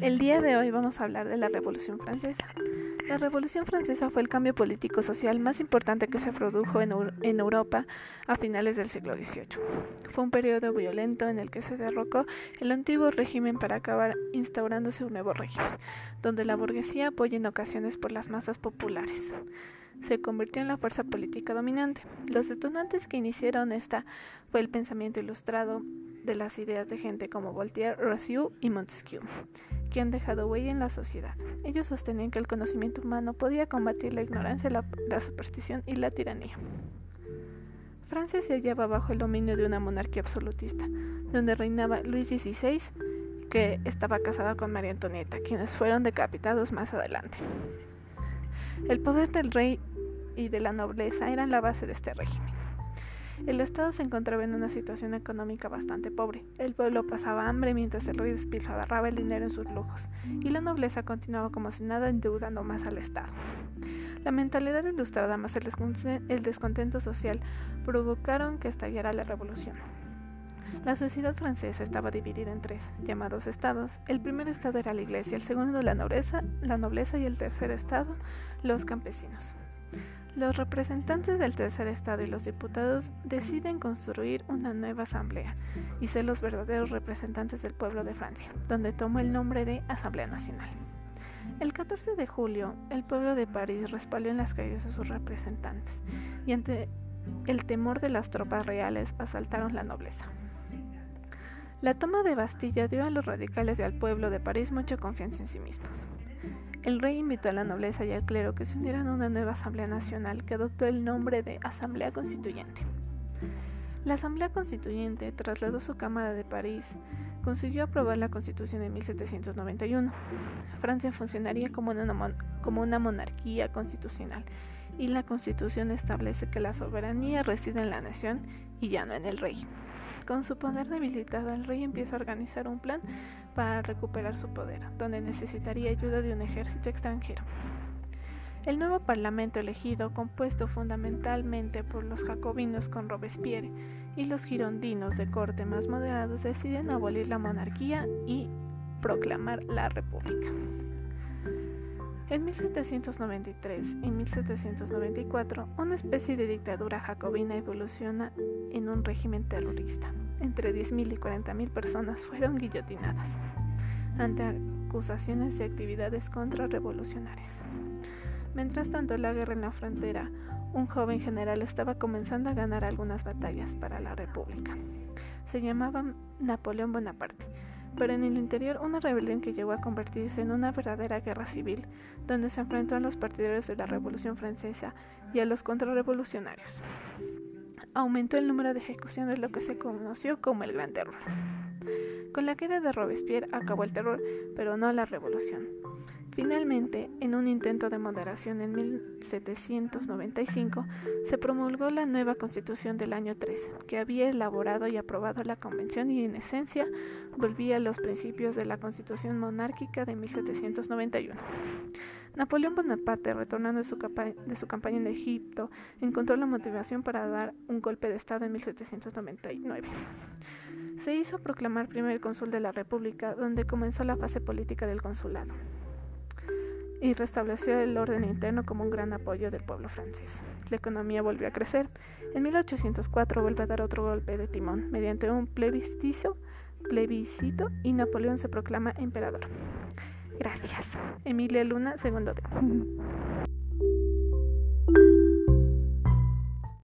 El día de hoy vamos a hablar de la Revolución Francesa. La Revolución Francesa fue el cambio político-social más importante que se produjo en, Europa a finales del siglo XVIII. Fue un periodo violento en el que se derrocó el antiguo régimen para acabar instaurándose un nuevo régimen, donde la burguesía apoya en ocasiones por las masas populares. Se convirtió en la fuerza política dominante. Los detonantes que iniciaron esta fue el pensamiento ilustrado de las ideas de gente como Voltaire, Rousseau y Montesquieu que han dejado huella en la sociedad. Ellos sostenían que el conocimiento humano podía combatir la ignorancia, la, la superstición y la tiranía. Francia se hallaba bajo el dominio de una monarquía absolutista, donde reinaba Luis XVI, que estaba casado con María Antonieta, quienes fueron decapitados más adelante. El poder del rey y de la nobleza eran la base de este régimen. El Estado se encontraba en una situación económica bastante pobre. El pueblo pasaba hambre mientras el rey despilfarraba el dinero en sus lujos, y la nobleza continuaba como si nada endeudando más al Estado. La mentalidad ilustrada más el, descontento social provocaron que estallara la revolución. La sociedad francesa estaba dividida en tres, llamados estados. El primer estado era la iglesia, el segundo la nobleza, la nobleza y el tercer estado los campesinos. Los representantes del tercer estado y los diputados deciden construir una nueva asamblea y ser los verdaderos representantes del pueblo de Francia, donde toma el nombre de Asamblea Nacional. El 14 de julio, el pueblo de París respaldó en las calles a sus representantes y ante el temor de las tropas reales asaltaron la nobleza. La toma de Bastilla dio a los radicales y al pueblo de París mucha confianza en sí mismos. El rey invitó a la nobleza y al clero que se unieran a una nueva Asamblea Nacional que adoptó el nombre de Asamblea Constituyente. La Asamblea Constituyente trasladó su Cámara de París, consiguió aprobar la Constitución en 1791. Francia funcionaría como una, como una monarquía constitucional y la Constitución establece que la soberanía reside en la nación y ya no en el rey. Con su poder debilitado, el rey empieza a organizar un plan para recuperar su poder, donde necesitaría ayuda de un ejército extranjero. El nuevo parlamento elegido, compuesto fundamentalmente por los jacobinos con Robespierre y los girondinos de corte más moderados, deciden abolir la monarquía y proclamar la república. En 1793 y 1794, una especie de dictadura jacobina evoluciona en un régimen terrorista. Entre 10.000 y 40.000 personas fueron guillotinadas ante acusaciones de actividades contrarrevolucionarias. Mientras tanto, la guerra en la frontera, un joven general estaba comenzando a ganar algunas batallas para la República. Se llamaba Napoleón Bonaparte pero en el interior una rebelión que llegó a convertirse en una verdadera guerra civil, donde se enfrentó a los partidarios de la Revolución Francesa y a los contrarrevolucionarios. Aumentó el número de ejecuciones, lo que se conoció como el Gran Terror. Con la queda de Robespierre acabó el terror, pero no la revolución. Finalmente, en un intento de moderación en 1795, se promulgó la nueva Constitución del año 3, que había elaborado y aprobado la Convención y en esencia volvía a los principios de la Constitución monárquica de 1791. Napoleón Bonaparte, retornando de su, campaña en Egipto, encontró la motivación para dar un golpe de Estado en 1799. Se hizo proclamar primer cónsul de la República, donde comenzó la fase política del consulado y restableció el orden interno como un gran apoyo del pueblo francés. La economía volvió a crecer. En 1804 vuelve a dar otro golpe de timón mediante un plebiscito, plebiscito y Napoleón se proclama emperador. Gracias. Emilia Luna, segundo de.